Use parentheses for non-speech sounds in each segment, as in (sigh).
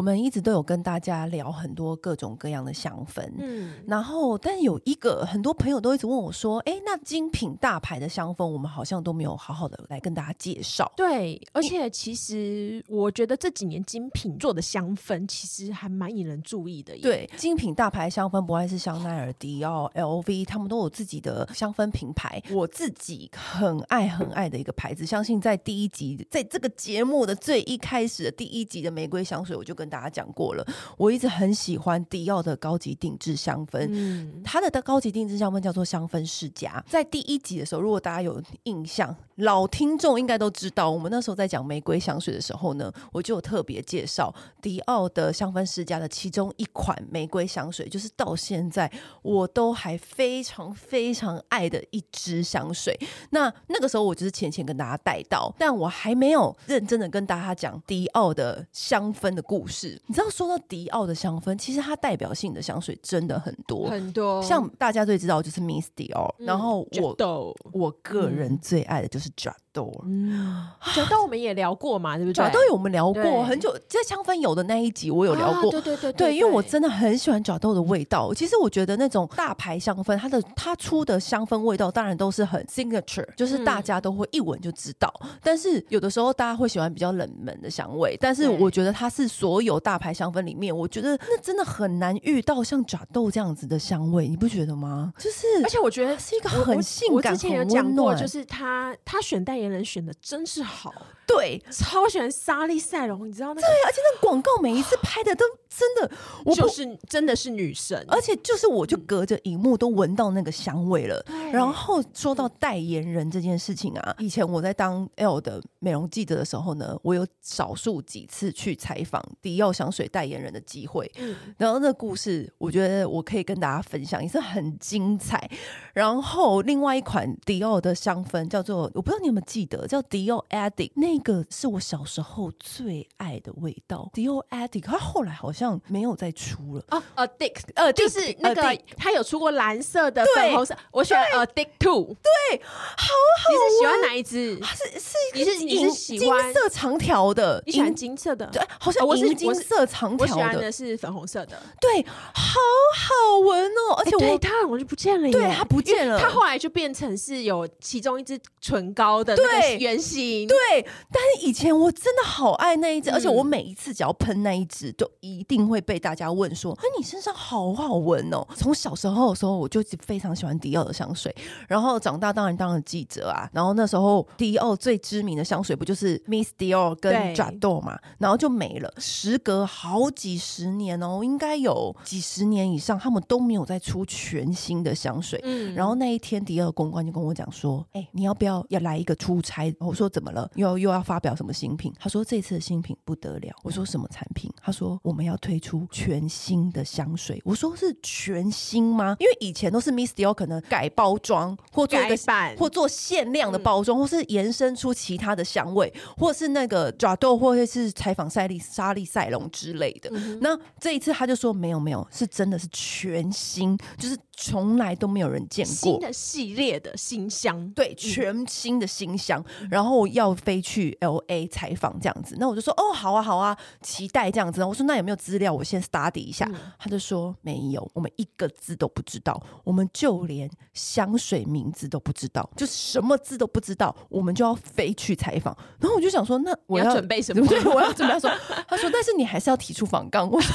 我们一直都有跟大家聊很多各种各样的香氛，嗯，然后但有一个很多朋友都一直问我说，哎，那精品大牌的香氛，我们好像都没有好好的来跟大家介绍。对，而且其实我觉得这几年精品做的香氛其实还蛮引人注意的。对，精品大牌香氛不爱是香奈儿、迪奥、LV，他们都有自己的香氛品牌。我自己很爱很爱的一个牌子，相信在第一集，在这个节目的最一开始的第一集的玫瑰香水，我就跟大家讲过了，我一直很喜欢迪奥的高级定制香氛，嗯，它的的高级定制香氛叫做香氛世家。在第一集的时候，如果大家有印象，老听众应该都知道，我们那时候在讲玫瑰香水的时候呢，我就有特别介绍迪奥的香氛世家的其中一款玫瑰香水，就是到现在我都还非常非常爱的一支香水。那那个时候我就是浅浅跟大家带到，但我还没有认真的跟大家讲迪奥的香氛的故事。你知道，说到迪奥的香氛，其实它代表性的香水真的很多很多。像大家最知道就是 Miss Dior，嗯，然后我我个人最爱的就是转 J'adore。嗯，(gasps) J'adore 我们也聊过嘛，对不对？J'adore 有我们聊过很久，在香氛有的那一集我有聊过。啊、对，对，对对因为我真的很喜欢 J'adore 的味道。其实我觉得那种大牌香氛，它的它出的香氛味道当然都是很 signature，就是大家都会一闻就知道。嗯、但是有的时候大家会喜欢比较冷门的香味，但是我觉得它是所有大牌香氛里面，我觉得那真的很难遇到像 J'adore 这样子的香味，你不觉得吗？就是，而且我觉得是一个很性感、很温暖。就是他他选代言人选的真是好。对，超喜欢莎莉赛隆，你知道那个？对，而且那广告每一次拍的都真的，我就是真的是女神，而且就是我就隔着荧幕都闻到那个香味了。然后说到代言人这件事情啊，以前我在当 L 的美容记者的时候呢，我有少数几次去采访迪奥香水代言人的机会。嗯，然后那个故事，我觉得我可以跟大家分享，也是很精彩。然后另外一款迪奥的香氛叫做，我不知道你有没有记得，叫迪奥 Addict 那。这个是我小时候最爱的味道，Dior Addict，它后来好像没有再出了哦。Addict，呃，就是那个它有出过蓝色的、粉红色，我选 Addict Two，对，好好。你是喜欢哪一支？是是，你是你是喜欢金色长条的？你喜欢金色的？对，好像我是金色长条的。我喜欢的是粉红色的。对，好好闻哦，而且我它我就不见了，对，它不见了，它后来就变成是有其中一支唇膏的那个原型，对。但是以前我真的好爱那一只，嗯、而且我每一次只要喷那一只，就一定会被大家问说：“哎，你身上好好闻哦！”从小时候的时候，我就非常喜欢迪奥的香水。然后长大当然当了记者啊，然后那时候迪奥最知名的香水不就是 Miss Dior 跟 J'adore 嘛？然后就没了。时隔好几十年哦，应该有几十年以上，他们都没有再出全新的香水。嗯，然后那一天迪奥公关就跟我讲说：“哎，你要不要要来一个出差？”我说：“怎么了？又又要。”发表什么新品？他说这次的新品不得了。我说什么产品？他说我们要推出全新的香水。我说是全新吗？因为以前都是 Miss Dior 可能改包装或做一个版或做限量的包装，嗯、或是延伸出其他的香味，或是那个 J'adore 或者是采访赛利莎莉赛隆之类的。嗯、那这一次他就说没有没有，是真的是全新，就是。从来都没有人见过新的系列的新香，对，全新的新香，嗯、然后要飞去 LA 采访这样子，那我就说哦，好啊，好啊，期待这样子。我说那有没有资料？我先 study 一下。嗯、他就说没有，我们一个字都不知道，我们就连香水名字都不知道，就什么字都不知道，我们就要飞去采访。然后我就想说，那我要，要准备什么？对，我要准备说。他说，但是你还是要提出访纲。我说，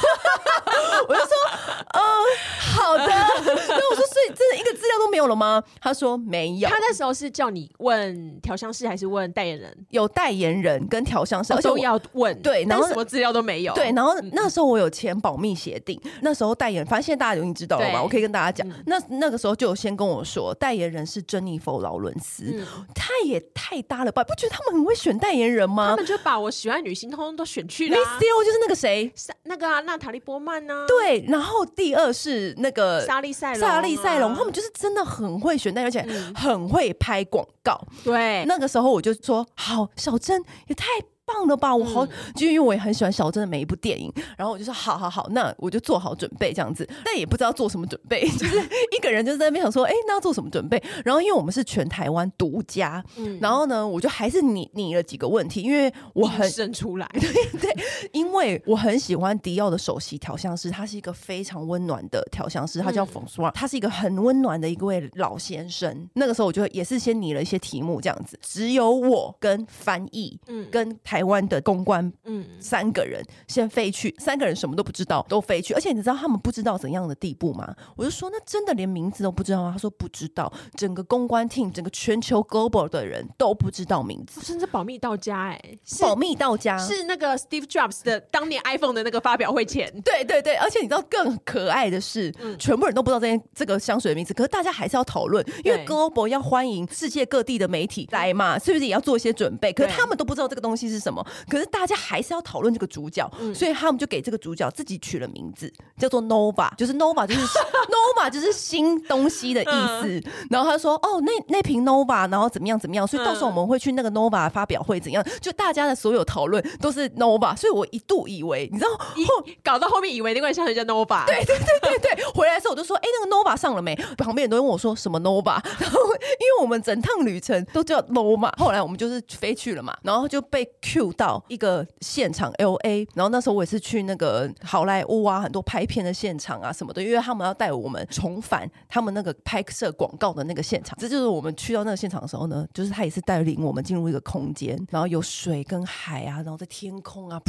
(laughs) 我就说，嗯，好的。(laughs) 那我说，所以真的一个资料都没有了吗？他说没有。他那时候是叫你问调香师还是问代言人？有代言人跟调香师，而且都要问。对，然后什么资料都没有。对，然后那时候我有签保密协定。那时候代言，反正现在大家已经知道了嘛？我可以跟大家讲，那那个时候就有先跟我说，代言人是珍妮佛劳伦斯，他也太搭了吧？不觉得他们很会选代言人吗？他们就把我喜欢女星通通都选去了。Miss Dior 就是那个谁，那个娜塔莉波曼呢？对，然后第二是那个莎莉赛龙。莎莉赛隆，他们就是真的很会选，但而且很会拍广告。对，那个时候我就说，好，小珍也太棒了吧？我好，就因为我也很喜欢小镇的每一部电影，然后我就说好好好，那我就做好准备这样子，但也不知道做什么准备，(laughs) 就是一个人就在那边想说，哎，那要做什么准备？然后因为我们是全台湾独家，然后呢，我就还是拟拟了几个问题，因为我很生出来，(laughs) 对对，因为我很喜欢迪奥的首席调香师，他是一个非常温暖的调香师，他叫冯苏尔，他是一个很温暖的一位老先生。那个时候我就也是先拟了一些题目这样子，只有我跟翻译，嗯，跟台湾的公关，嗯，三个人先飞去，三个人什么都不知道，都飞去，而且你知道他们不知道怎样的地步吗？我就说那真的连名字都不知道吗？他说不知道，整个公关 team，整个全球 global 的人都不知道名字，甚至保密到家，哎，保密到家，是那个 Steve Jobs 的当年 iPhone 的那个发表会前，对对对，而且你知道更可爱的是，嗯，全部人都不知道这件这个香水的名字，可是大家还是要讨论，因为 global 要欢迎世界各地的媒体来嘛，是不是也要做一些准备？可是他们都不知道这个东西是什么，可是大家还是要讨论这个主角，所以他们就给这个主角自己取了名字，叫做 Nova，就是 Nova，就是 (laughs) Nova，就是新东西的意思。然后他说：“哦，那那瓶 Nova，然后怎么样怎么样？所以到时候我们会去那个 Nova 发表会怎样？就大家的所有讨论都是 Nova，所以我一度以为，你知道，后搞到后面以为那罐香水叫 Nova，对对对对对。回来的时候我就说：哎，那个 Nova 上了没？旁边人都问我说什么 Nova，然 (laughs) 后因为我们整趟旅程都叫 Nova，后来我们就是飞去了嘛，然后就被 Q 到一个现场 LA，然后那时候我也是去那个好莱坞啊，很多拍片的现场啊什么的，因为他们要带我们重返他们那个拍摄广告的那个现场。这就是我们去到那个现场的时候呢，就是他也是带领我们进入一个空间，然后有水跟海啊，然后在天空啊，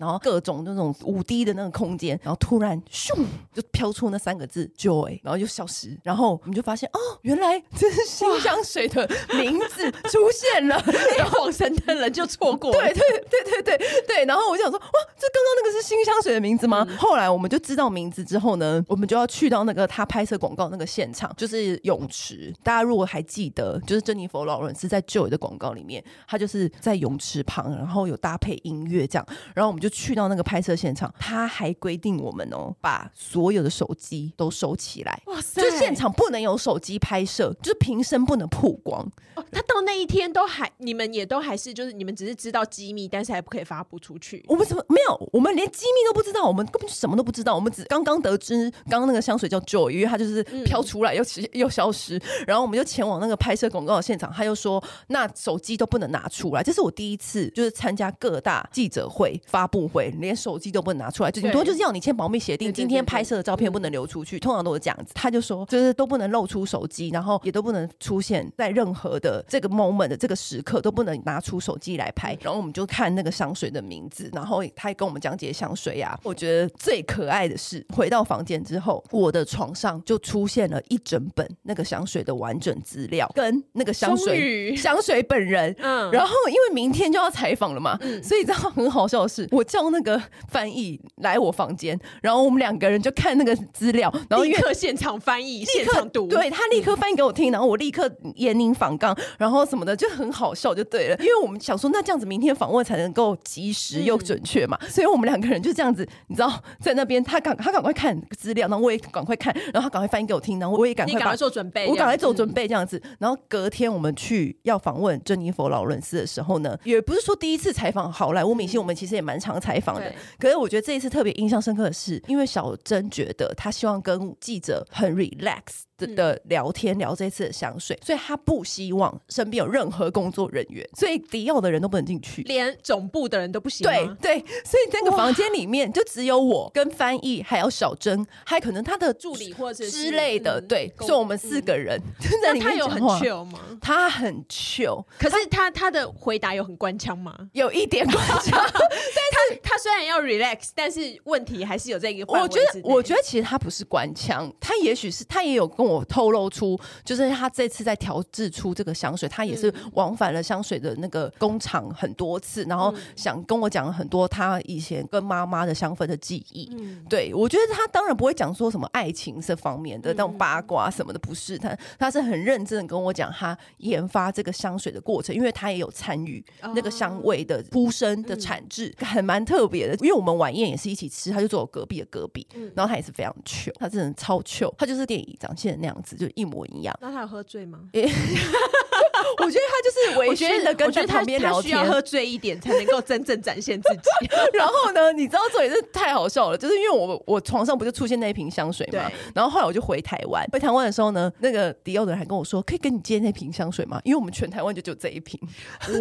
然后各种那种五 D 的那个空间，然后突然咻就飘出那三个字 Joy，然后就消失，然后我们就发现哦，原来这是新香水的名字出现了，然后恍神的人就错过。对对对对对对，然后我就想说哇，这刚刚那个是新香水的名字吗？嗯、后来我们就知道名字之后呢，我们就要去到那个他拍摄广告那个现场，就是泳池。大家如果还记得，就是珍妮佛劳伦斯在 Joy 的广告里面，他就是在泳池旁，然后有搭配音乐这样，然后我们就去到那个拍摄现场，他还规定我们哦，把所有的手机都收起来，哇塞，就现场不能有手机拍摄，就是瓶身不能曝光。哦，他到那一天都还，你们也都还是，就是你们只是知道机密，但是还不可以发布出去。我们什么没有？我们连机密都不知道，我们根本就什么都不知道。我们只刚刚得知，刚刚那个香水叫 Joy，因为它就是飘出来又又消失，嗯、(laughs) 然后我们就前往那个拍摄广告的现场，他又说那手机都不能拿出来。这是我第一次就是参加各大记者会发布会，连手机都不能拿出来，就顶多就是要你签保密协定，今天拍摄的照片不能流出去，通常都是这样子。他就说就是都不能露出手机，然后也都不能出现在任何的这个 moment 的这个时刻都不能拿出手机来拍。然后我们就看那个香水的名字，然后他也跟我们讲解香水呀、啊。我觉得最可爱的是回到房间之后，我的床上就出现了一整本那个香水的完整资料，跟那个香水香水本人。嗯，然后因为明天就要采访了嘛，嗯、所以这样很好笑的是，我叫那个翻译来我房间，然后我们两个人就看那个资料，然后立刻现场翻译，现场读，对，他立刻翻译给我听，然后我立刻严宁访刚，然后什么的就很好笑，就对了，因为我们想说，那这样子明天访问才能够及时又准确嘛，嗯、所以我们两个人就这样子，你知道，在那边他赶他赶快看资料，然后我也赶快看，然后他赶快翻译给我听，然后我也赶快赶，快做准备，我赶快做准备这样子，然后隔天我们去要访问珍妮佛劳伦斯的时候呢，也不是说第一次采访好莱坞明星，我们其实也蛮常采访的，可是我觉得这一次特别印象深刻的是，因为小珍觉得她希望跟记者很 relax。的聊天聊这次的香水，所以他不希望身边有任何工作人员，所以迪奥的人都不能进去，连总部的人都不行。对对，所以那个房间里面就只有我跟翻译，还有小珍，还可能他的助理或者之类的。对，所以我们四个人在里面。他有很 chill 吗？他很 chill，可是他他的回答有很官腔吗？(laughs) 有一点官腔，(laughs) 但他他虽然要 relax，但是问题还是有这个。我觉得我觉得其实他不是官腔，他也许是他也有跟我。我透露出，就是他这次在调制出这个香水，他也是往返了香水的那个工厂很多次，然后想跟我讲很多他以前跟妈妈的香氛的记忆。嗯，对，我觉得他当然不会讲说什么爱情这方面的那种八卦什么的，不是他，他是很认真的跟我讲他研发这个香水的过程，因为他也有参与那个香味的呼声的产制，还蛮特别的。因为我们晚宴也是一起吃，他就坐我隔壁的隔壁，然后他也是非常 chill，他真的超 chill，他就是电影长线。那样子就一模一样。那他有喝醉吗？(laughs) (laughs) 我觉得他就是微醺的跟在旁边聊天，需要喝醉一点才能够真正展现自己。(laughs) 然后呢，你知道这也是太好笑了，就是因为我我床上不就出现那一瓶香水嘛，然后后来我就回台湾，回台湾的时候呢，那个迪奥的人还跟我说，可以跟你借那瓶香水吗？因为我们全台湾就只有这一瓶，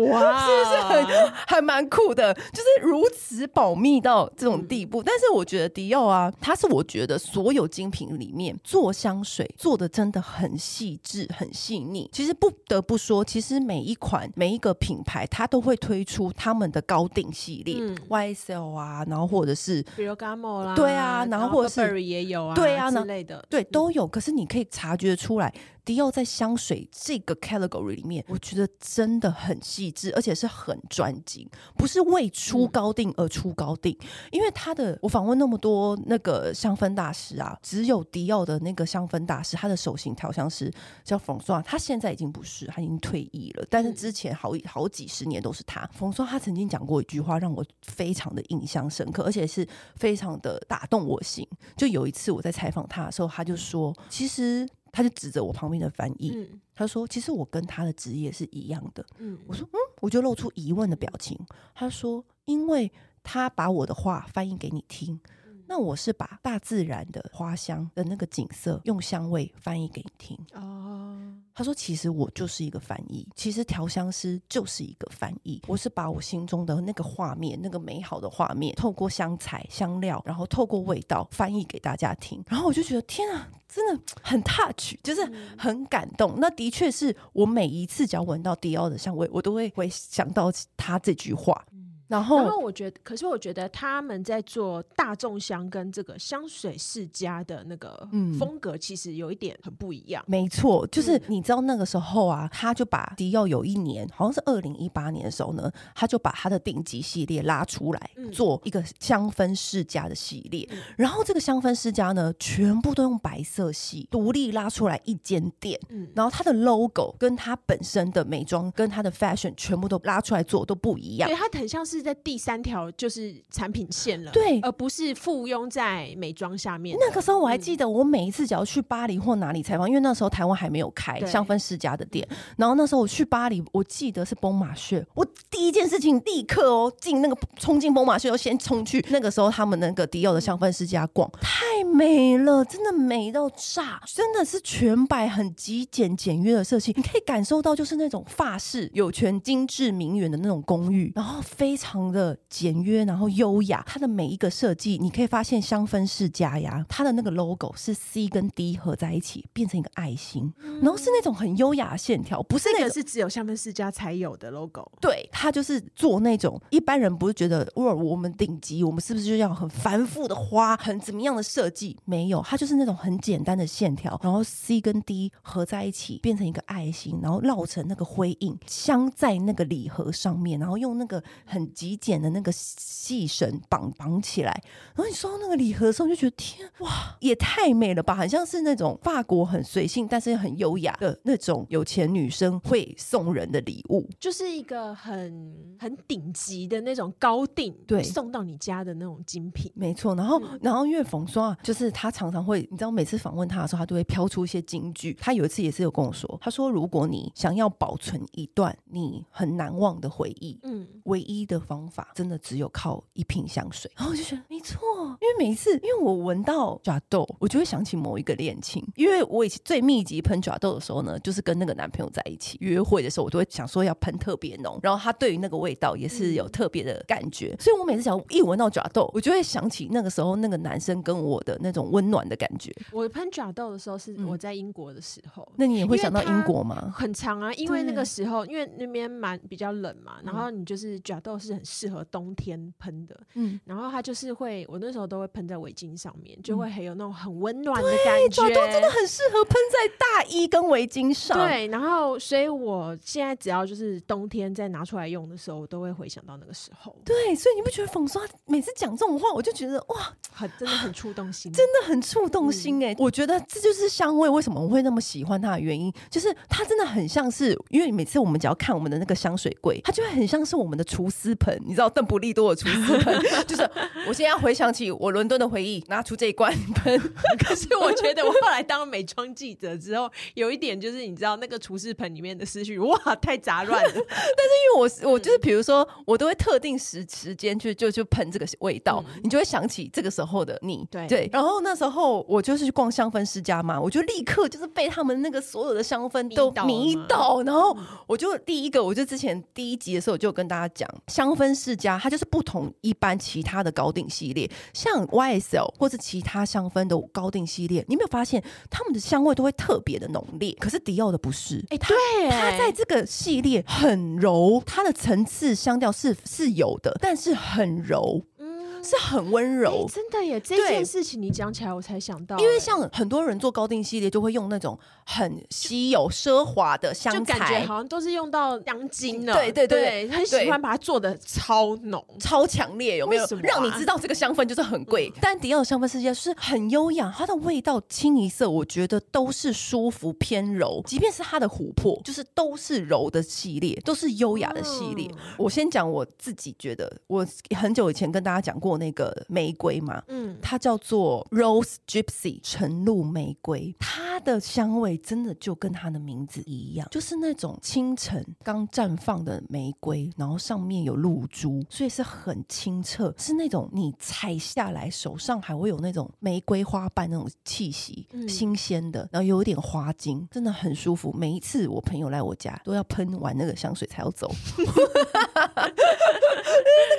哇，(laughs) 是不是很还蛮酷的？就是如此保密到这种地步。嗯、但是我觉得迪奥啊，它是我觉得所有精品里面做香水做的真的很细致、很细腻。其实不得不说，其实每一款每一个品牌，它都会推出他们的高定系列、嗯、，YSL 啊，然后或者是 Ferragamo 啦，对啊，然后或者是也有啊，对啊，之类的，对都有。可是你可以察觉出来。迪奥在香水这个 category 里面，我觉得真的很细致，而且是很专精，不是为出高定而出高定。嗯、因为他的，我访问那么多那个香氛大师啊，只有迪奥的那个香氛大师，他的手型调香师叫冯双，他现在已经不是，他已经退役了。但是之前好好几十年都是他。冯双他曾经讲过一句话，让我非常的印象深刻，而且是非常的打动我心。就有一次我在采访他的时候，他就说，其实。他就指着我旁边的翻译，嗯、他说：“其实我跟他的职业是一样的。嗯”我说：“嗯。”我就露出疑问的表情。他说：“因为他把我的话翻译给你听，嗯、那我是把大自然的花香的那个景色用香味翻译给你听。”哦，他说：“其实我就是一个翻译，其实调香师就是一个翻译。我是把我心中的那个画面，那个美好的画面，透过香材、香料，然后透过味道翻译给大家听。然后我就觉得，天啊！”真的很 touch，就是很感动。嗯、那的确是我每一次只要闻到迪奥的香味，我都会会想到他这句话。然后，然后我觉得，可是我觉得他们在做大众香跟这个香水世家的那个风格，其实有一点很不一样。嗯、没错，就是你知道那个时候啊，他就把迪奥有一年，好像是二零一八年的时候呢，他就把他的顶级系列拉出来，做一个香氛世家的系列。嗯、然后这个香氛世家呢，全部都用白色系独立拉出来一间店。嗯、然后它的 logo 跟它本身的美妆跟它的 fashion 全部都拉出来做都不一样。对，它很像是。是在第三条就是产品线了，对，而不是附庸在美妆下面。那个时候我还记得，我每一次只要去巴黎或哪里采访，因为那时候台湾还没有开香氛世家的店。然后那时候我去巴黎，我记得是崩马穴，我第一件事情立刻哦进那个冲进崩马穴，要先冲去那个时候他们那个迪奥的香氛世家逛，太美了，真的美到炸，真的是全白很极简简约的设计，你可以感受到就是那种法式有权精致名媛的那种公寓，然后非常。非常的简约，然后优雅。它的每一个设计，你可以发现香氛世家呀，它的那个 logo 是 C 跟 D 合在一起变成一个爱心，嗯、然后是那种很优雅的线条，不是那个是只有香氛世家才有的 logo。对，它就是做那种一般人不是觉得哇，我们顶级，我们是不是就要很繁复的花，很怎么样的设计？没有，它就是那种很简单的线条，然后 C 跟 D 合在一起变成一个爱心，然后绕成那个灰印，镶在那个礼盒上面，然后用那个很。极简的那个细绳绑绑起来，然后你收到那个礼盒的时候，就觉得天哇，也太美了吧！很像是那种法国很随性，但是很优雅的那种有钱女生会送人的礼物，就是一个很很顶级的那种高定，对，送到你家的那种精品。没错。然后，嗯、然后因为冯双啊就是他常常会，你知道，每次访问他的时候，他都会飘出一些金句。他有一次也是有跟我说，他说：“如果你想要保存一段你很难忘的回忆，嗯，唯一的。”方法真的只有靠一瓶香水，然后我就觉得没错，因为每一次，因为我闻到爪豆，我就会想起某一个恋情。因为我以前最密集喷爪豆的时候呢，就是跟那个男朋友在一起约会的时候，我都会想说要喷特别浓，然后他对于那个味道也是有特别的感觉，所以我每次想一闻到爪豆，我就会想起那个时候那个男生跟我的那种温暖的感觉。我喷爪豆的时候是我在英国的时候，那你也会想到英国吗？很长啊，因为那个时候因为那边蛮比较冷嘛，然后你就是爪豆是。很适合冬天喷的，嗯，然后它就是会，我那时候都会喷在围巾上面，就会很有那种很温暖的感觉。对，真的很适合喷在大衣跟围巾上。对，然后所以我现在只要就是冬天再拿出来用的时候，我都会回想到那个时候。对，所以你不觉得冯刷每次讲这种话，我就觉得哇，很真的很触动心，真的很触动心哎、欸！嗯、我觉得这就是香味为什么我会那么喜欢它的原因，就是它真的很像是，因为每次我们只要看我们的那个香水柜，它就会很像是我们的储丝盆，你知道邓布利多的厨师盆，就是我现在要回想起我伦敦的回忆，拿出这一罐盆。(laughs) 可是我觉得我后来当美妆记者之后，有一点就是你知道那个厨师盆里面的思绪，哇，太杂乱了。(laughs) 但是因为我我就是比如说，我都会特定时时间去就就喷这个味道，嗯，你就会想起这个时候的你。对对。然后那时候我就是去逛香氛世家嘛，我就立刻就是被他们那个所有的香氛都迷倒，然后我就第一个，我就之前第一集的时候我就跟大家讲，香氛世家它就是不同一般其他的高定系列，像 YSL 或者其他香氛的高定系列，你有没有发现他们的香味都会特别的浓烈？可是迪奥的不是，哎、欸，对，它在这个系列很柔，它的层次香调是是有的，但是很柔。是很温柔、欸，真的耶！这件事情你讲起来，我才想到，因为像很多人做高定系列，就会用那种很稀有、奢华的香材，就感觉好像都是用到香精了。对对对，对，很喜欢把它做的超浓、超强烈，有没有？啊、让你知道这个香氛就是很贵。嗯、但迪奥的香氛世界是很优雅，它的味道清一色，我觉得都是舒服偏柔。即便是它的琥珀，就是都是柔的系列，都是优雅的系列。嗯、我先讲我自己觉得，我很久以前跟大家讲过。那个玫瑰嘛，嗯，它叫做 Rose Gypsy 晨露玫瑰，它的香味真的就跟它的名字一样，就是那种清晨刚绽放的玫瑰，然后上面有露珠，所以是很清澈，是那种你采下来手上还会有那种玫瑰花瓣那种气息，嗯、新鲜的，然后有一点花精，真的很舒服。每一次我朋友来我家，都要喷完那个香水才要走，(laughs) 那个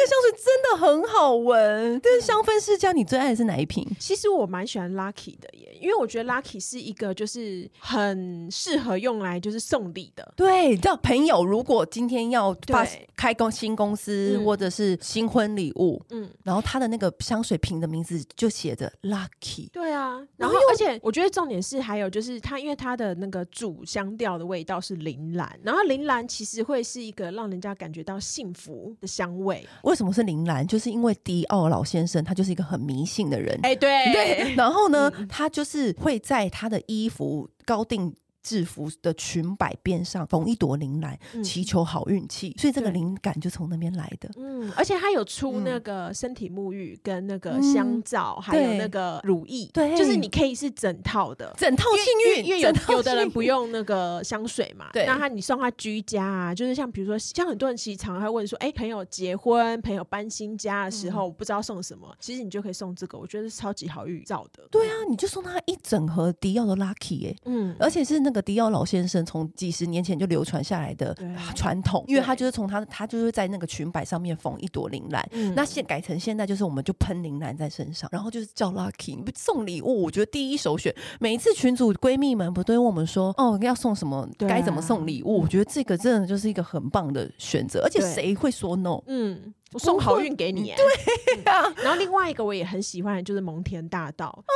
香水真的很好闻。嗯，但是香氛世家，你最爱的是哪一瓶？其实我蛮喜欢 Lucky 的耶，因为我觉得 Lucky 是一个就是很适合用来就是送礼的。对，叫朋友如果今天要发开公新公司、嗯、或者是新婚礼物，嗯，然后他的那个香水瓶的名字就写着 Lucky。对啊，然后而且我觉得重点是还有就是它，因为它的那个主香调的味道是铃兰，然后铃兰其实会是一个让人家感觉到幸福的香味。为什么是铃兰？就是因为迪奥。老先生他就是一个很迷信的人，哎、欸，对对，然后呢，嗯、他就是会在他的衣服高定。制服的裙摆边上缝一朵铃兰，嗯，祈求好运气，所以这个灵感就从那边来的。嗯，而且他有出那个身体沐浴跟那个香皂，嗯，还有那个乳液，对，就是你可以是整套的，整套幸运。因为有有的人不用那个香水嘛，对，那他你送他居家啊，就是像比如说，像很多人其实常常会问说，哎，欸，朋友结婚，朋友搬新家的时候，嗯，不知道送什么，其实你就可以送这个，我觉得是超级好预兆的。对啊，你就送他一整盒迪奥的 Lucky 哎，欸，嗯，而且是那。那个迪奥老先生从几十年前就流传下来的传统，因为他就是从他他就是在那个裙摆上面缝一朵铃兰，那现改成现在就是我们就喷铃兰在身上，然后就是叫 Lucky，你不送礼物，我觉得第一首选。每一次群主闺蜜们不都问我们说，哦，要送什么，该怎么送礼物？我觉得这个真的就是一个很棒的选择，而且谁会说 no？嗯。我送好运给你，对呀、嗯。然后另外一个我也很喜欢的就是蒙田大道啊，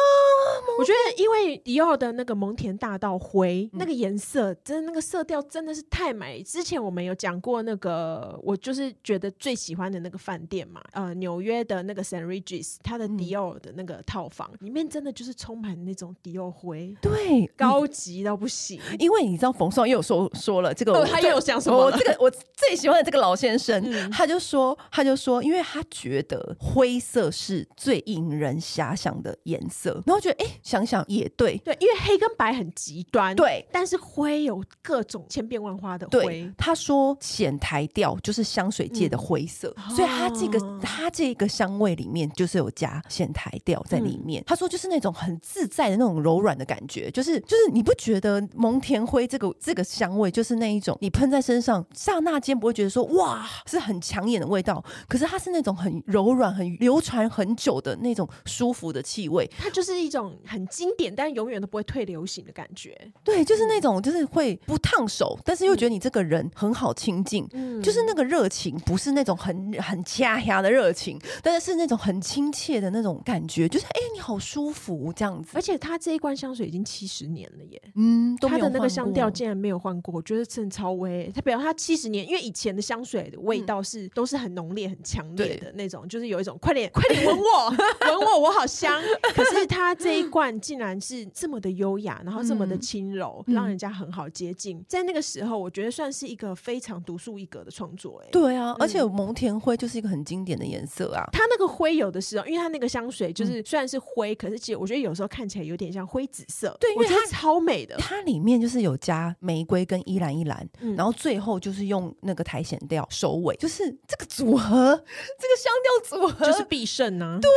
我觉得因为迪奥的那个蒙田大道灰、嗯、那个颜色，真的那个色调真的是太美。之前我们有讲过那个，我就是觉得最喜欢的那个饭店嘛，呃，纽约的那个 St. Regis，它的迪奥的那个套房、嗯、里面真的就是充满那种迪奥灰，对，高级到不行。因为你知道冯绍又说说了这个，哦、他又有讲什么？我这个我最喜欢的这个老先生，嗯、他就说他。就说，因为他觉得灰色是最引人遐想的颜色，然后觉得，哎，想想也对，对，因为黑跟白很极端，对，但是灰有各种千变万化的灰。对，他说浅苔调就是香水界的灰色，嗯、所以他这个他这个香味里面就是有加浅苔调在里面。嗯、他说就是那种很自在的那种柔软的感觉，就是就是你不觉得蒙田灰这个这个香味就是那一种，你喷在身上刹那间不会觉得说哇是很抢眼的味道。可是它是那种很柔软、很流传很久的那种舒服的气味，它就是一种很经典，但永远都不会退流行的感觉。对，就是那种就是会不烫手，但是又觉得你这个人很好亲近，嗯，就是那个热情，不是那种很很掐牙的热情，但是是那种很亲切的那种感觉，就是哎、欸，你好舒服这样子。而且它这一罐香水已经七十年了耶，嗯，它的那个香调竟然没有换过，我觉得真的超威。它表示它七十年，因为以前的香水的味道是、嗯、都是很浓烈。烈、很强烈的那种，就是有一种快点、(laughs) 快点吻我、(laughs) 吻我，我好香。(laughs) 可是它这一罐竟然是这么的优雅，然后这么的轻柔，嗯、让人家很好接近。在那个时候，我觉得算是一个非常独树一格的创作。哎，对啊，而且蒙田灰就是一个很经典的颜色啊。它那个灰有的时候，因为它那个香水就是虽然是灰，可是其实我觉得有时候看起来有点像灰紫色。对，因为它超美的。它里面就是有加玫瑰跟依兰依兰，嗯、然后最后就是用那个苔藓调收尾，就是这个组合，(laughs) 这个香调组合就是必胜呢。对呀、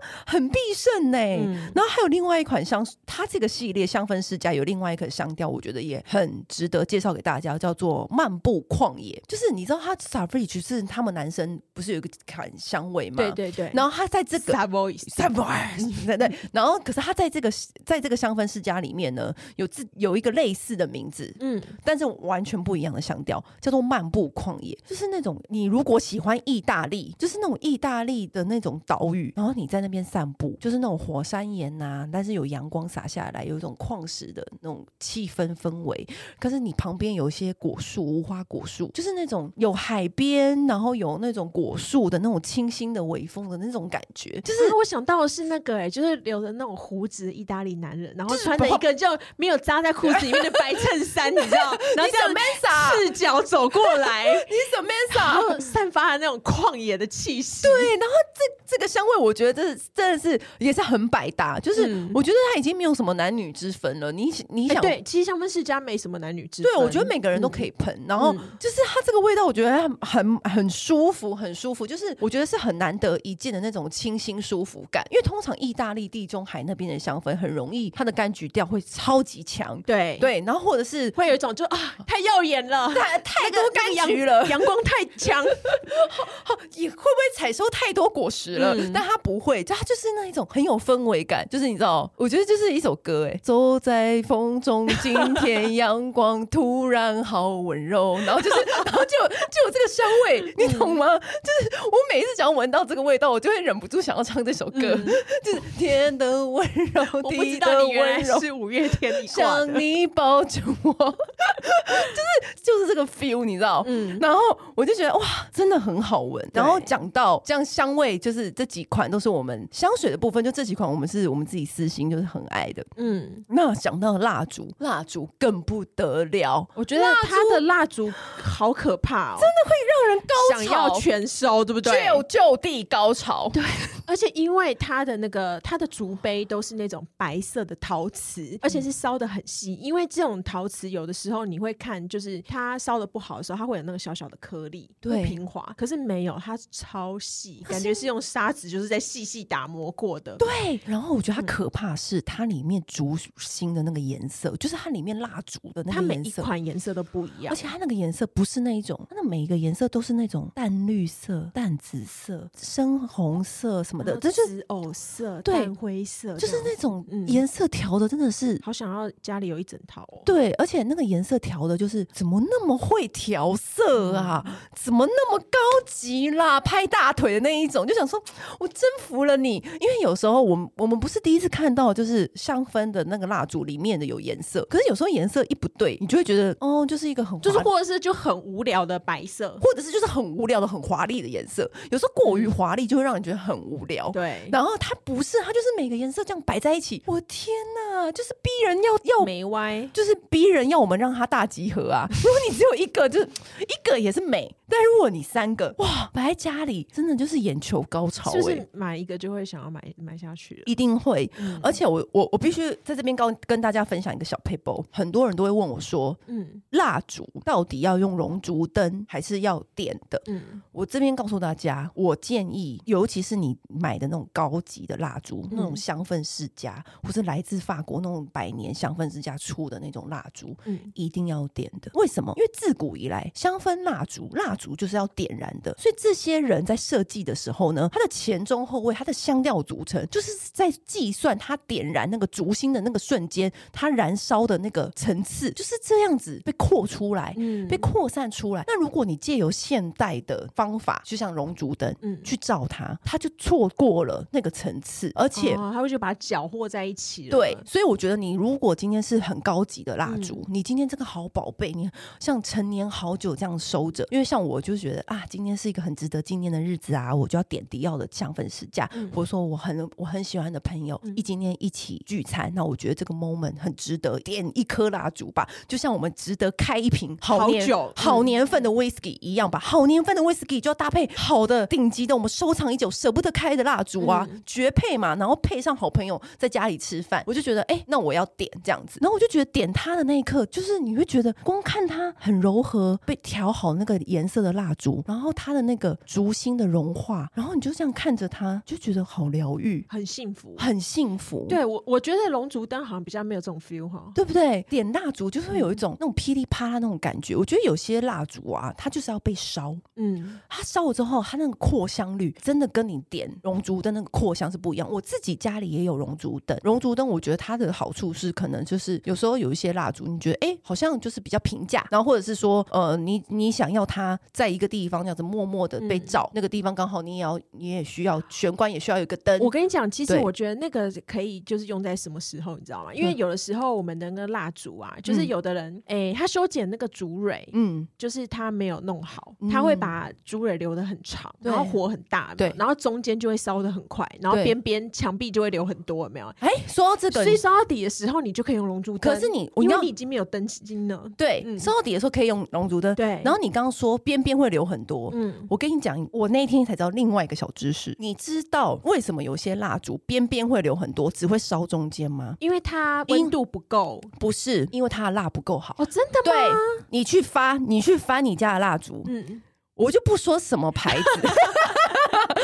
啊，很必胜呢。嗯、然后还有另外一款香，它这个系列香氛世家有另外一款香调，我觉得也很值得介绍给大家，叫做漫步旷野。就是你知道它 Savage 是他们男生不是有一个款香味吗？对对对。然后它在这个 Savage (laughs) 对对。然后可是它在这个在这个香氛世家里面呢，有自有一个类似的名字，嗯，但是完全不一样的香调，叫做漫步旷野。就是那种你如果喜欢意大利，就是那种意大利的那种岛屿，然后你在那边散步，就是那种火山岩呐、啊，但是有阳光洒下来，有一种矿石的那种气氛氛围。可是你旁边有一些果树，无花果树，就是那种有海边，然后有那种果树的那种清新的微风的那种感觉。就是我想到的是那个、欸，哎，就是留着那种胡子的意大利男人，然后穿着一个就没有扎在裤子里面的白衬衫，你知道？(laughs) 然后这样赤脚走过来，(laughs) 你什么？然后散发的那种旷野的气息。对，然后这这个香味，我觉得这真的是也是很百搭。就是我觉得它已经没有什么男女之分了。你你想，对，其实香氛世家没什么男女之分。对，我觉得每个人都可以喷。然后就是它这个味道，我觉得很很很舒服，很舒服。就是我觉得是很难得一见的那种清新舒服感。因为通常意大利地中海那边的香氛很容易，它的柑橘调会超级强。对对，然后或者是会有一种就啊，太耀眼了，太太多柑橘了，阳光太强，好 (laughs) (laughs) 也会不会采收太多果实了？嗯、但他不会，就他就是那一种很有氛围感，就是你知道，我觉得就是一首歌哎，走在风中，今天 (laughs) 阳光突然好温柔，然后就是，(laughs) 然后就就有这个香味，你懂吗？嗯、就是我每一次只要闻到这个味道，我就会忍不住想要唱这首歌，嗯、就是天的温柔，地的温柔，是五月天你想你抱着我，就是就是这个 feel，你知道？嗯，然后我就觉得哇，真的很好闻。然后讲到这样香味，就是这几款都是我们香水的部分，就这几款我们是我们自己私心就是很爱的。嗯，那讲到蜡烛，蜡烛更不得了。我觉得它的蜡烛好可怕哦，真的会让人高潮，想要全烧，对不对？就就地高潮。对，而且因为它的那个它的竹杯都是那种白色的陶瓷，而且是烧的很细。因为这种陶瓷有的时候你会看，就是它烧的不好的时候，它会有那个小小的颗粒，对，平滑。可是没有，它超细，感觉是用砂纸就是在细细打磨过的。对，然后我觉得它可怕是它里面烛芯的那个颜色，就是它里面蜡烛的那个颜色，它每一款颜色都不一样，而且它那个颜色不是那一种，它的每一个颜色都是那种淡绿色、淡紫色、深红色什么的，这就是紫藕色、淡灰色，就是那种颜色调的真的是好想要家里有一整套哦。对，而且那个颜色调的就是怎么那么会调色啊？怎么那么高级啦？拍大腿的那一种，就想说我征服了你。因为有时候我们我们不是第一次看到，就是香氛的那个蜡烛里面的有颜色，可是有时候颜色一不对，你就会觉得哦，就是一个很就是或者是就很无聊的白色，或者是就是很无聊的很华丽的颜色。有时候过于华丽就会让人觉得很无聊。对，然后它不是，它就是每个颜色这样摆在一起，我天哪，就是逼人要要没歪，就是逼人要我们让它大集合啊！如果你只有一个，就是一个也是美。但如果你三个哇摆在家里，真的就是眼球高潮！就是买一个就会想要买买下去，一定会。嗯、而且我我我必须在这边跟跟大家分享一个小 paper，，很多人都会问我说，嗯，蜡烛到底要用熔烛灯还是要点的？嗯，我这边告诉大家，我建议，尤其是你买的那种高级的蜡烛，嗯、那种香氛世家，或是来自法国那种百年香氛世家出的那种蜡烛，嗯，一定要点的。为什么？因为自古以来，香氛蜡烛蜡烛烛就是要点燃的，所以这些人在设计的时候呢，它的前中后味，它的香调组成，就是在计算它点燃那个烛芯的那个瞬间，它燃烧的那个层次，就是这样子被扩出来，嗯，被扩散出来。那如果你借由现代的方法，就像熔烛灯，嗯，去照它，它就错过了那个层次，而且它会就把它搅和在一起了。对，所以我觉得你如果今天是很高级的蜡烛，嗯、你今天这个好宝贝，你像陈年好久这样收着，因为像我。我就觉得啊，今天是一个很值得纪念的日子啊，我就要点迪奥的香粉试驾，嗯、或者说我很我很喜欢的朋友一今天一起聚餐，那我觉得这个 moment 很值得点一颗蜡烛吧，就像我们值得开一瓶好酒好年份的 whisky 一样吧，好年份的 whisky 就要搭配好的顶级的我们收藏已久舍不得开的蜡烛啊，嗯、绝配嘛，然后配上好朋友在家里吃饭，我就觉得哎、欸，那我要点这样子，然后我就觉得点它的那一刻，就是你会觉得光看它很柔和，被调好那个颜色的蜡烛，然后它的那个烛芯的融化，然后你就这样看着它，就觉得好疗愈，很幸福，很幸福。对我，我觉得龙烛灯好像比较没有这种 feel 哈，对不对？点蜡烛就是会有一种那种噼里啪啦那种感觉。我觉得有些蜡烛啊，它就是要被烧，嗯，它烧了之后，它那个扩香率真的跟你点龙烛灯那个扩香是不一样。我自己家里也有龙烛灯，龙烛灯我觉得它的好处是可能就是有时候有一些蜡烛，你觉得哎，好像就是比较平价，然后或者是说呃，你你想要它在一个地方这样子默默的被照，嗯、那个地方刚好你也要你也需要玄关也需要有一个灯。我跟你讲，其实我觉得那个可以就是用在什么时候，你知道吗？因为有的时候我们的那个蜡烛啊，就是有的人哎、他修剪那个竹蕊，嗯，就是他没有弄好，嗯、他会把竹蕊留的很长，然后火很大，对，然后中间就会烧的很快，然后边边墙壁就会留很多，有没有？哎、欸，说到这个，所以烧到底的时候，你就可以用龙珠灯。可是你，因为你已经没有灯芯了，对，烧、嗯、到底的时候可以用龙珠灯，对。然后你刚刚说边边会留很多，嗯，我跟你讲，我那一天才知道另外一个小知识，你知道为什么有些蜡烛边边会留很多，只会烧中间吗？因为它温度不够，不是因为它的蜡不够好。哦，真的吗？对，你去发，你去翻你家的蜡烛，嗯，我就不说什么牌子。(laughs)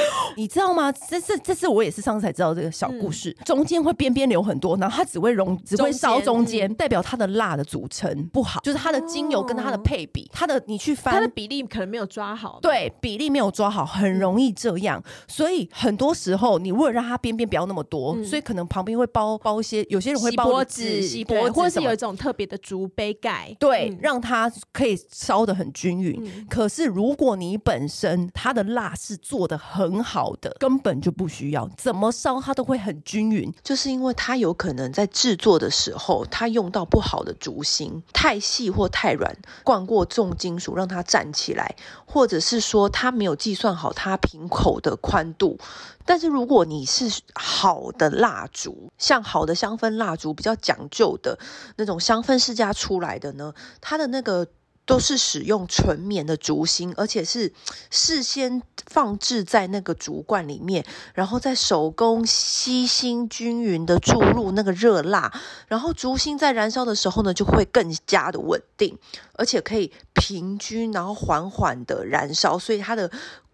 (laughs) 你知道吗？这是这是我也是上次才知道这个小故事，嗯、中间会边边流很多，然后它只会融，只会烧中间，嗯、代表它的蜡的组成不好，就是它的精油跟它的配比，它的你去翻它的比例可能没有抓好，对，比例没有抓好，很容易这样。所以很多时候你为了让它边边不要那么多，嗯、所以可能旁边会包包一些，有些人会包纸、锡箔，或者是有一种特别的竹杯盖，对，嗯、让它可以烧的很均匀。嗯、可是如果你本身它的蜡是做的很很好的，根本就不需要怎么烧，它都会很均匀，就是因为它有可能在制作的时候，它用到不好的烛芯，太细或太软，灌过重金属让它站起来，或者是说它没有计算好它瓶口的宽度。但是如果你是好的蜡烛，像好的香氛蜡烛，比较讲究的那种香氛世家出来的呢，它的那个。都是使用纯棉的烛芯，而且是事先放置在那个烛罐里面，然后再手工悉心均匀的注入那个热蜡，然后烛芯在燃烧的时候呢，就会更加的稳定，而且可以平均，然后缓缓的燃烧，所以它的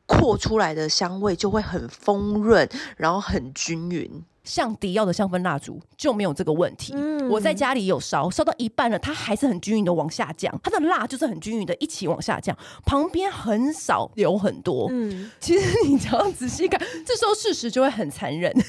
扩出来的香味就会很丰润，然后很均匀。像迪奥的香氛蜡烛就没有这个问题。嗯、我在家里有烧，烧到一半了，它还是很均匀的往下降，它的蜡就是很均匀的一起往下降，旁边很少留很多。嗯，(laughs) 其实你只要仔细看，这时候事实就会很残忍。(laughs)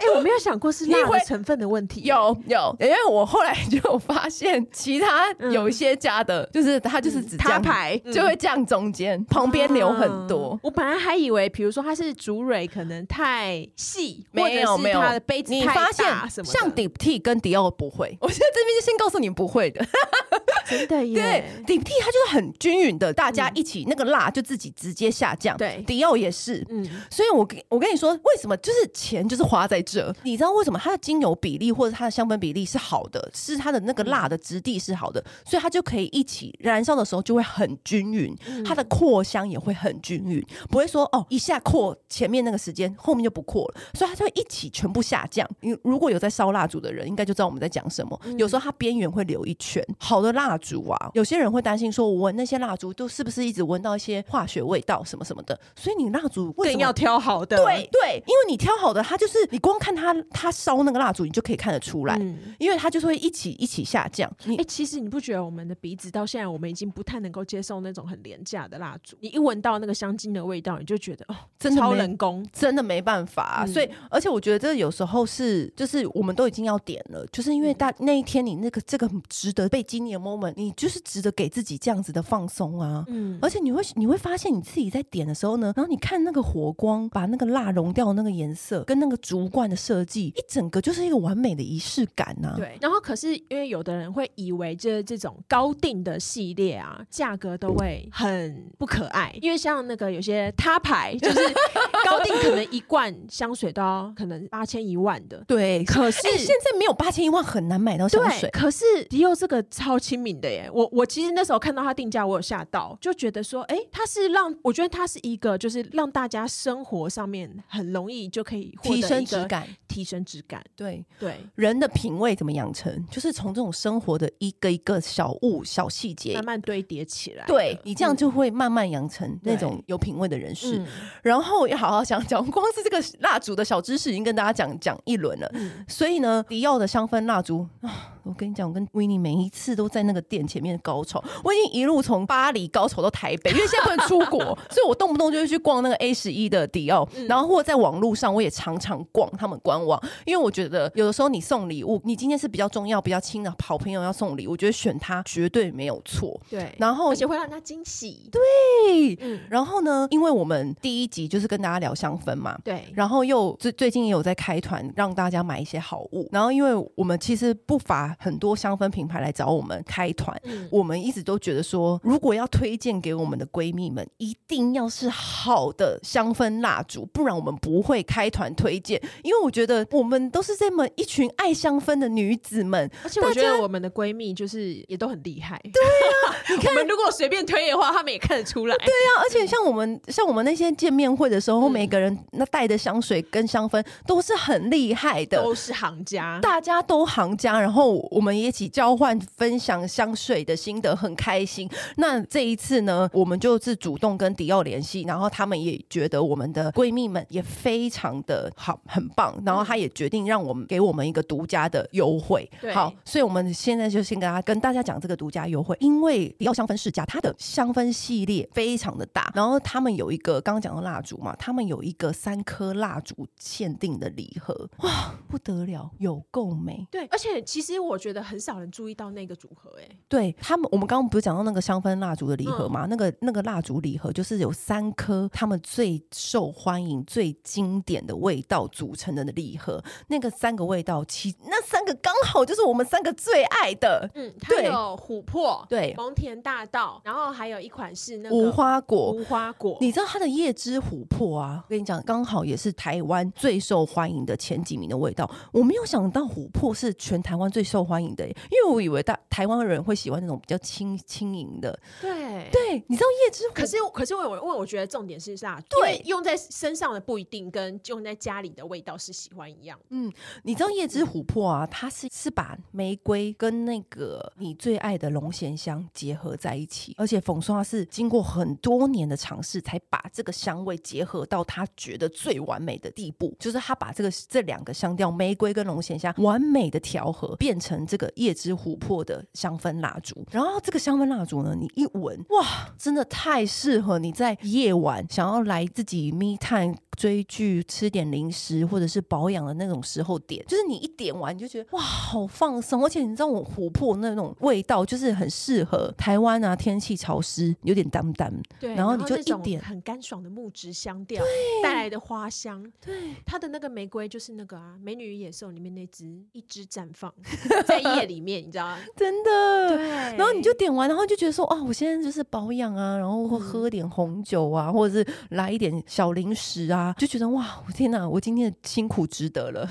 哎、欸，我没有想过是蜡的成分的问题。有有，因为我后来就发现，其他有一些家的，嗯、就是它就是只降牌，就会降中间，嗯、旁边留很多、啊。我本来还以为，比如说它是竹蕊可能太细，没有没有，你发现像 Diptyque 跟迪奥不会。(laughs) 我现在这边就先告诉你不会的，(laughs) 真的耶。对，Diptyque 它就是很均匀的，大家一起、嗯、那个辣就自己直接下降。对，迪奥也是。嗯，所以我跟我跟你说，为什么？就是钱就是花在。这。你知道为什么它的精油比例或者它的香氛比例是好的，是它的那个辣的质地是好的，所以它就可以一起燃烧的时候就会很均匀，它的扩香也会很均匀，不会说哦一下扩前面那个时间后面就不扩了，所以它就会一起全部下降。你如果有在烧蜡烛的人，应该就知道我们在讲什么。有时候它边缘会留一圈。好的蜡烛啊，有些人会担心说，我闻那些蜡烛都是不是一直闻到一些化学味道什么什么的，所以你蜡烛更要挑好的？对对，因为你挑好的，它就是你光。看它，它烧那个蜡烛，你就可以看得出来，嗯、因为它就是会一起一起下降。哎、欸，其实你不觉得我们的鼻子到现在，我们已经不太能够接受那种很廉价的蜡烛？你一闻到那个香精的味道，你就觉得哦，真的超人工，真的没办法、啊。嗯、所以，而且我觉得这有时候是，就是我们都已经要点了，就是因为大那一天你那个这个值得被纪念的 moment，你就是值得给自己这样子的放松啊。嗯，而且你会你会发现你自己在点的时候呢，然后你看那个火光把那个蜡融掉的那个颜色，跟那个竹罐的。设计，一整个就是一个完美的仪式感呐、啊。对，然后可是因为有的人会以为这这种高定的系列啊，价格都会很不可爱，因为像那个有些他牌，就是 (laughs) 高定可能一罐香水都要可能八千一万的。对，可是、欸、现在没有八千一万很难买到香水。可是迪奥这个超亲民的耶，我我其实那时候看到它定价，我有吓到，就觉得说，哎、欸，它是让我觉得它是一个就是让大家生活上面很容易就可以提升质感，提升质感。对对，人的品味怎么养成，就是从这种生活的一个一个小物、小细节慢慢堆叠起来。对，你这样就会慢慢养成那种有品味的人士。然后要好好想讲，光是这个蜡烛的小知识已经跟大家讲讲一轮了。嗯、所以呢，迪奥的香氛蜡烛啊，我跟你讲，我跟维尼每一次都在那个店前面高潮。我已经一路从巴黎高潮到台北，因为现在不能出国，(laughs) 所以我动不动就会去逛那个 A 十一的迪奥，嗯、然后或者在网络上我也常常逛他们官网，因为我觉得有的时候你送礼物，你今天是比较重要、比较亲的好朋友要送礼物，我觉得选它绝对没有错。对，然后而且会让人家惊喜。对，嗯，然后呢，因为我们第一集就是跟大家聊香氛嘛，对，然后又最最近也有在开团，让大家买一些好物。然后因为我们其实不乏很多香氛品牌来找我们开团，嗯、我们一直都觉得说，如果要推荐给我们的闺蜜们，一定要是好的香氛蜡烛，不然我们不会开团推荐。因为我觉得我们都是这么一群爱香氛的女子们，而且我觉得我们的闺蜜就是也都很厉害。对啊，你看，如果随便推的话，他们也看得出来。对啊，而且像我们像我们那些见面会的时候，嗯、每个人那带的香水跟香氛都是很厉害的，都是行家，大家都行家。然后我们一起交换分享香水的心得，很开心。那这一次呢，我们就是主动跟迪奥联系，然后他们也觉得我们的闺蜜们也非常的好，很棒。然后他也决定让我们给我们一个独家的优惠。对好，所以我们现在就先跟他跟大家讲这个独家优惠，因为迪奥香氛世家它的香氛系列非常的大，然后他们有一个刚刚讲到蜡烛嘛，他们有一个三颗蜡烛限定的礼盒，哇，不得了，有够美。对，而且其实我觉得很少人注意到那个组合，哎，对他们，我们刚刚不是讲到那个香氛蜡烛的礼盒嘛？嗯、那个那个蜡烛礼盒就是有三颗他们最受欢迎、最经典的味道组成的礼盒，那个三个味道，其那三个刚好就是我们三个最爱的。嗯，它有琥珀，对，蒙田大道，然后还有一款是那个无花果，无花果。你知道它的叶之琥珀啊？我跟你讲，刚好也是台湾最受欢迎的前几名的味道。我没有想到琥珀是全台湾最受欢迎的，因为我以为大台湾人会喜欢那种比较轻轻盈的。对对，你知道叶之可是可是我因为我觉得重点是啥？对，用在身上的不一定跟用在家里的味道是喜欢一样。嗯，你知道叶之琥珀啊？它是是把玫瑰跟那个你最爱的龙涎香结合在一起，而且冯刷是经过很多年的尝试，才把这个香味结合到他觉得最完美的地步。就是他把这个这两个香调，玫瑰跟龙涎香完美的调和，变成这个叶之琥珀的香氛蜡烛。然后这个香氛蜡烛呢，你一闻，哇，真的太适合你在夜晚想要来自己 me time 追剧、吃点零食或者是保养的那种时候点。就是你一点完，你就觉得哇，好放松。而且你知道我琥珀那种味道，就是很适合台湾啊，天气潮湿，有点淡淡。对，然后你就一点很干爽的木质香调带来的花香。对，它的那个玫瑰就是那个啊，《美女与野兽》里面那只一枝绽放 (laughs) 在夜里面，你知道吗？真的。对。然后你就点完，然后就觉得说啊，我现在就是保养啊，然后喝点红酒啊，或者是来一点小零食啊，就觉得哇，我天哪，我今天的辛苦值得了，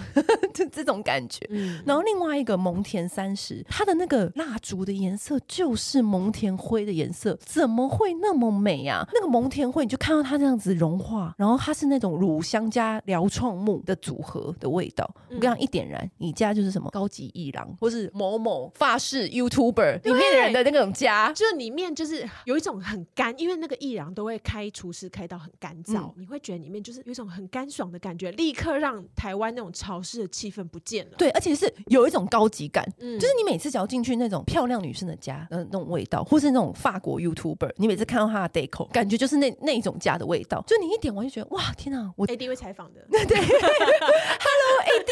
就这种感觉。嗯。然后另外一个蒙田三十，它的那个蜡烛的颜色就是蒙田灰的颜色，怎么会那么美啊？那个蒙田灰，你就看到它这样子融化，然后它是那种乳香加疗创木的组合的味道。嗯、我跟你讲，一点燃，你家就是什么高级艺廊，或是某某发式 YouTuber 里面的人的那种家，就是里面就是有一种很干，因为那个艺廊都会开厨师开到很干燥，嗯、你会觉得里面就是有一种很干爽的感觉，立刻让台湾那种潮湿的气氛不见了。对，而且是有一种高级感，嗯，就是你每次只要进去那种漂亮女生的家，呃，那种味道，或是那种法国 YouTuber，你每次看到她的 deco，感觉就是那那种家的味道。就你一点完就觉得哇，天哪！我 AD 会采访的，(laughs) 对，Hello AD。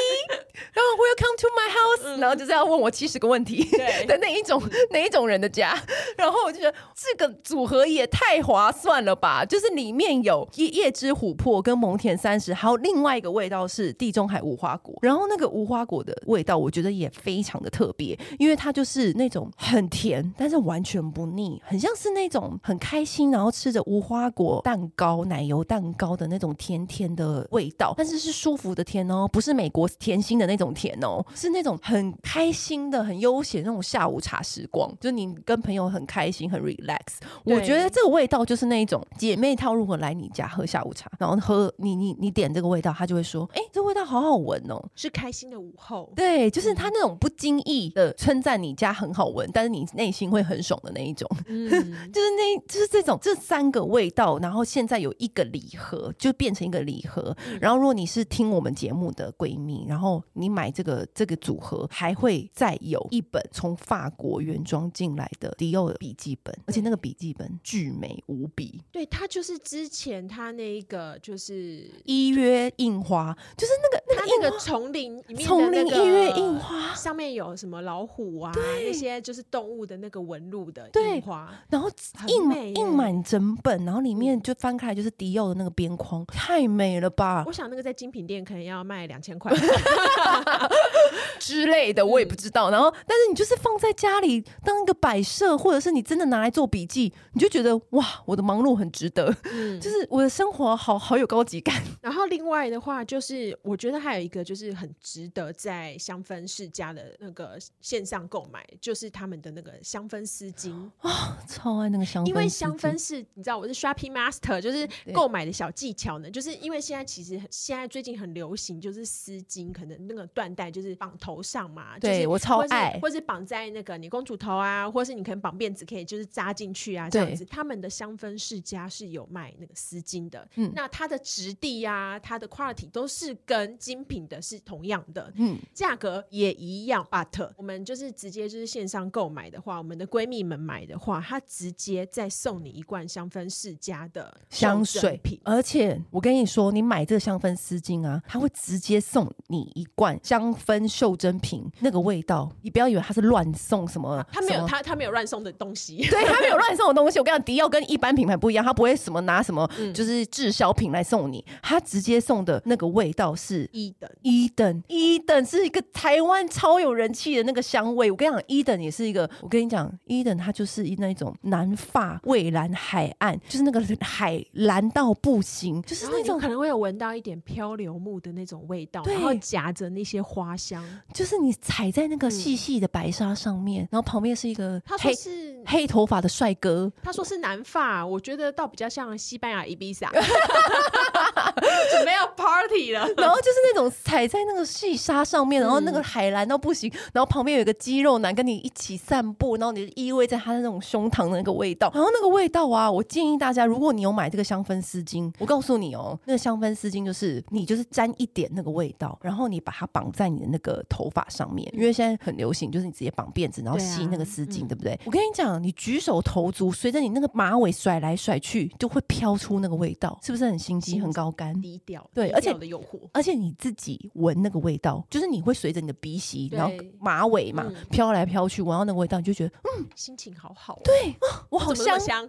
(laughs) 然后 Welcome to my house，、嗯、然后就是要问我七十个问题的那一种那一种人的家，然后我就觉得这个组合也太划算了吧！就是里面有夜夜之琥珀跟蒙恬三十，还有另外一个味道是地中海无花果，然后那个无花果的味道我觉得也非常的特别，因为它就是那种很甜，但是完全不腻，很像是那种很开心，然后吃着无花果蛋糕、奶油蛋糕的那种甜甜的味道，但是是舒服的甜哦，不是美国甜心的。那种甜哦，是那种很开心的、很悠闲那种下午茶时光，就是你跟朋友很开心、很 relax。我觉得这个味道就是那一种姐妹套，如果来你家喝下午茶，然后喝你你你点这个味道，他就会说：“哎，这味道好好闻哦，是开心的午后。”对，就是他那种不经意的称赞你家很好闻，但是你内心会很爽的那一种。嗯，(laughs) 就是那，就是这种这三个味道，然后现在有一个礼盒，就变成一个礼盒。然后如果你是听我们节目的闺蜜，然后你买这个这个组合，还会再有一本从法国原装进来的迪奥笔记本，而且那个笔记本巨美无比。对，它就是之前它那一个就是依约印花，就是那个那个那个丛林里面丛林一约印花，上面有什么老虎啊，那些就是动物的那个纹路的印花，然后印印满整本，然后里面就翻开来就是迪奥的那个边框，太美了吧！我想那个在精品店可能要卖两千块。(laughs) 之类的，我也不知道。然后，但是你就是放在家里当一个摆设，或者是你真的拿来做笔记，你就觉得哇，我的忙碌很值得。嗯，就是我的生活好好有高级感。(laughs) 然后另外的话，就是我觉得还有一个就是很值得在香氛世家的那个线上购买，就是他们的那个香氛丝巾哦，(gasps) 超爱那个香氛。因为香氛是你知道我是 Shopping Master，就是购买的小技巧呢，就是因为现在其实现在最近很流行，就是丝巾可能那个缎带就是绑头上嘛，对、就是、我超爱，或是绑在那个你公主头啊，或是你可能绑辫子，可以就是扎进去啊，这样子。他们的香氛世家是有卖那个丝巾的，嗯，那它的质地呀、啊，它的 quality 都是跟精品的是同样的，嗯，价格也一样。But 我们就是直接就是线上购买的话，我们的闺蜜们买的话，她直接再送你一罐香氛世家的香水品，而且我跟你说，你买这个香氛丝巾啊，它会直接送你一罐香氛袖珍瓶，那个味道，你不要以为它是乱送什么，它没有它它没有乱送的东西，对，它没有乱送的东西。我跟你讲，迪奥跟一般品牌不一样，它不会什么拿什么就是滞销品来送你，他直接送的那个味道是一等一等一等，是一个台湾超有人气的那个香味。我跟你讲，一等也是一个，我跟你讲，一等它就是那种南法蔚蓝海岸，就是那个海蓝到不行，就是那种可能会有闻到一点漂流木的那种味道，然后夹着那些花香。就是你踩在那个细细的白沙上面，嗯、然后旁边是一个他说是黑头发的帅哥，他说是南法，我觉得倒比较像西班牙伊比萨，(laughs) 准备要 party 了。(laughs) 然后就是那种踩在那个细沙上面，然后那个海蓝到不行，然后旁边有一个肌肉男跟你一起散步，然后你依偎在他的那种胸膛的那个味道，然后那个味道啊，我建议大家，如果你有买这个香氛丝巾，我告诉你哦，那个香氛丝巾就是你就是沾一点那个味道，然后你把它绑在你的那个头发上面，因为现在很流行，就是你直接绑辫子，然后吸那个丝巾，对，不对？嗯、我跟你讲，你举手投足，随着你那个马尾甩来甩去，就会飘出那个味道，是不是很心机、很高干、低调？对，而且的诱惑而且你自己闻那个味道，就是你会随着你的鼻息，然后马尾嘛飘、嗯、来飘去，闻到那个味道，你就觉得嗯，心情好好。对，我好香，香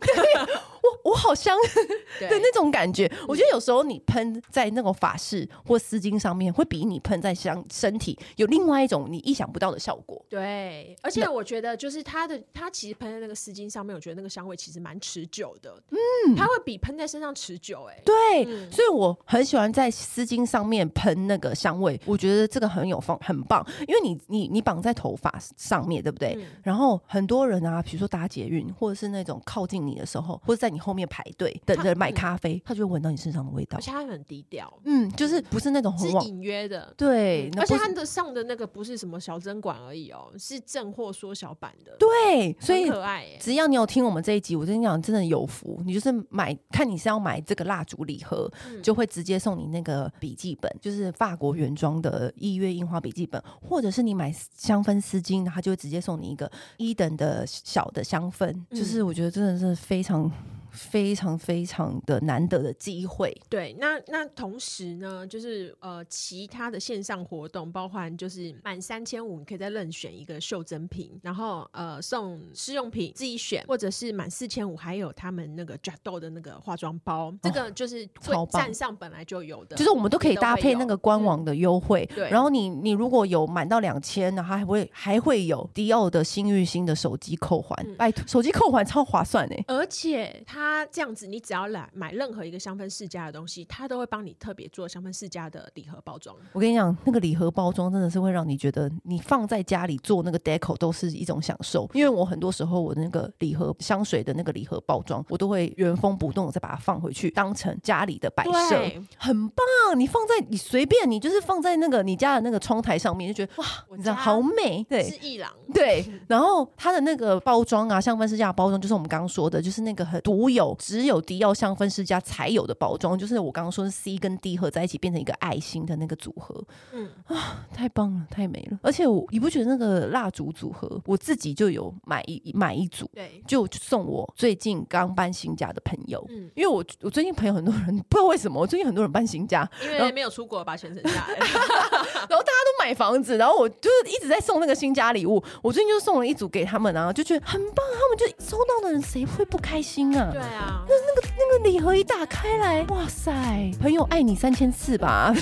我我好香 (laughs) 对，那种感觉。我觉得有时候你喷在那个法式或丝巾上面，会比你喷在香身体有另外一种你意想不到的效果。对，而且我觉得就是它的，它其实喷在那个丝巾上面，我觉得那个香味其实蛮持久的。嗯，它会比喷在身上持久。哎，对、嗯，所以我很喜欢在丝巾上面喷那个香味。我觉得这个很有方，很棒，因为你你你绑在头发上面对不对、嗯？然后很多人啊，比如说搭捷运，或者是那种靠近你的时候，或者在你后面排队等着买咖啡，他、嗯、就会闻到你身上的味道。而且他很低调，嗯，就是不是那种很隐约的，对。而且他的上的那个不是什么小针管而已哦，是正货缩小版的，对，所以可爱。只要你有听我们这一集，我跟你讲，真的有福。你就是买，看你是要买这个蜡烛礼盒、嗯，就会直接送你那个笔记本，就是法国原装的一月印花笔记本，或者是你买香氛丝巾，他就会直接送你一个一等的小的香氛。就是我觉得真的是非常。非常非常的难得的机会。对，那那同时呢，就是呃，其他的线上活动，包含就是满三千五，你可以再任选一个袖珍品，然后呃送试用品自己选，或者是满四千五还有他们那个 Jado 的那个化妆包，这个就是会站上本来就有的，就是我们都可以搭配那个官网的优惠。对，然后你你如果有满到两千，然后还会还会有迪奥的幸运星的手机扣环，嗯、拜托，手机扣环超划算哎！而且它这样子，你只要来买任何一个香氛世家的东西，他都会帮你特别做香氛世家的礼盒包装。我跟你讲，那个礼盒包装真的是会让你觉得你放在家里做那个 deco 都是一种享受。因为我很多时候我的那个礼盒香水的那个礼盒包装，我都会原封不动的再把它放回去，当成家里的摆设，很棒。你放在你随便，你就是放在那个你家的那个窗台上面，就觉得哇，你知道好美。对，是艺廊。对，然后它的那个包装啊，香氛世家的包装就是我们刚刚说的，就是那个很独有，只有迪奥香氛世家才有的包装，就是我刚刚说的 C 跟 D 合在一起变成一个爱心的那个组合。嗯啊，太棒了，太美了。而且我你不觉得那个蜡烛组合，我自己就有买一买一组，对，就送我最近刚搬新家的朋友。嗯，因为我我最近朋友很多人，不知道为什么，我最近很多人搬新家，因为没有出国把钱省下来，(laughs) 然后大家都买房子，然后我就是一直在送那个新家礼物。我最近就送了一组给他们，然后就觉得很棒。他们就收到的人谁会不开心啊？对啊，那那个那个礼盒一打开来，哇塞，朋友爱你三千次吧。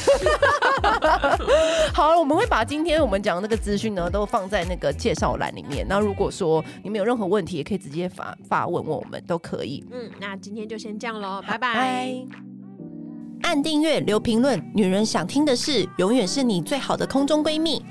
(laughs) 好了，我们会把今天我们讲的那个资讯呢，都放在那个介绍栏里面。那如果说你们有任何问题，也可以直接发发问问我们，都可以。嗯，那今天就先这样喽，(laughs) 拜拜。按订阅，留评论，女人想听的事，永远是你最好的空中闺蜜。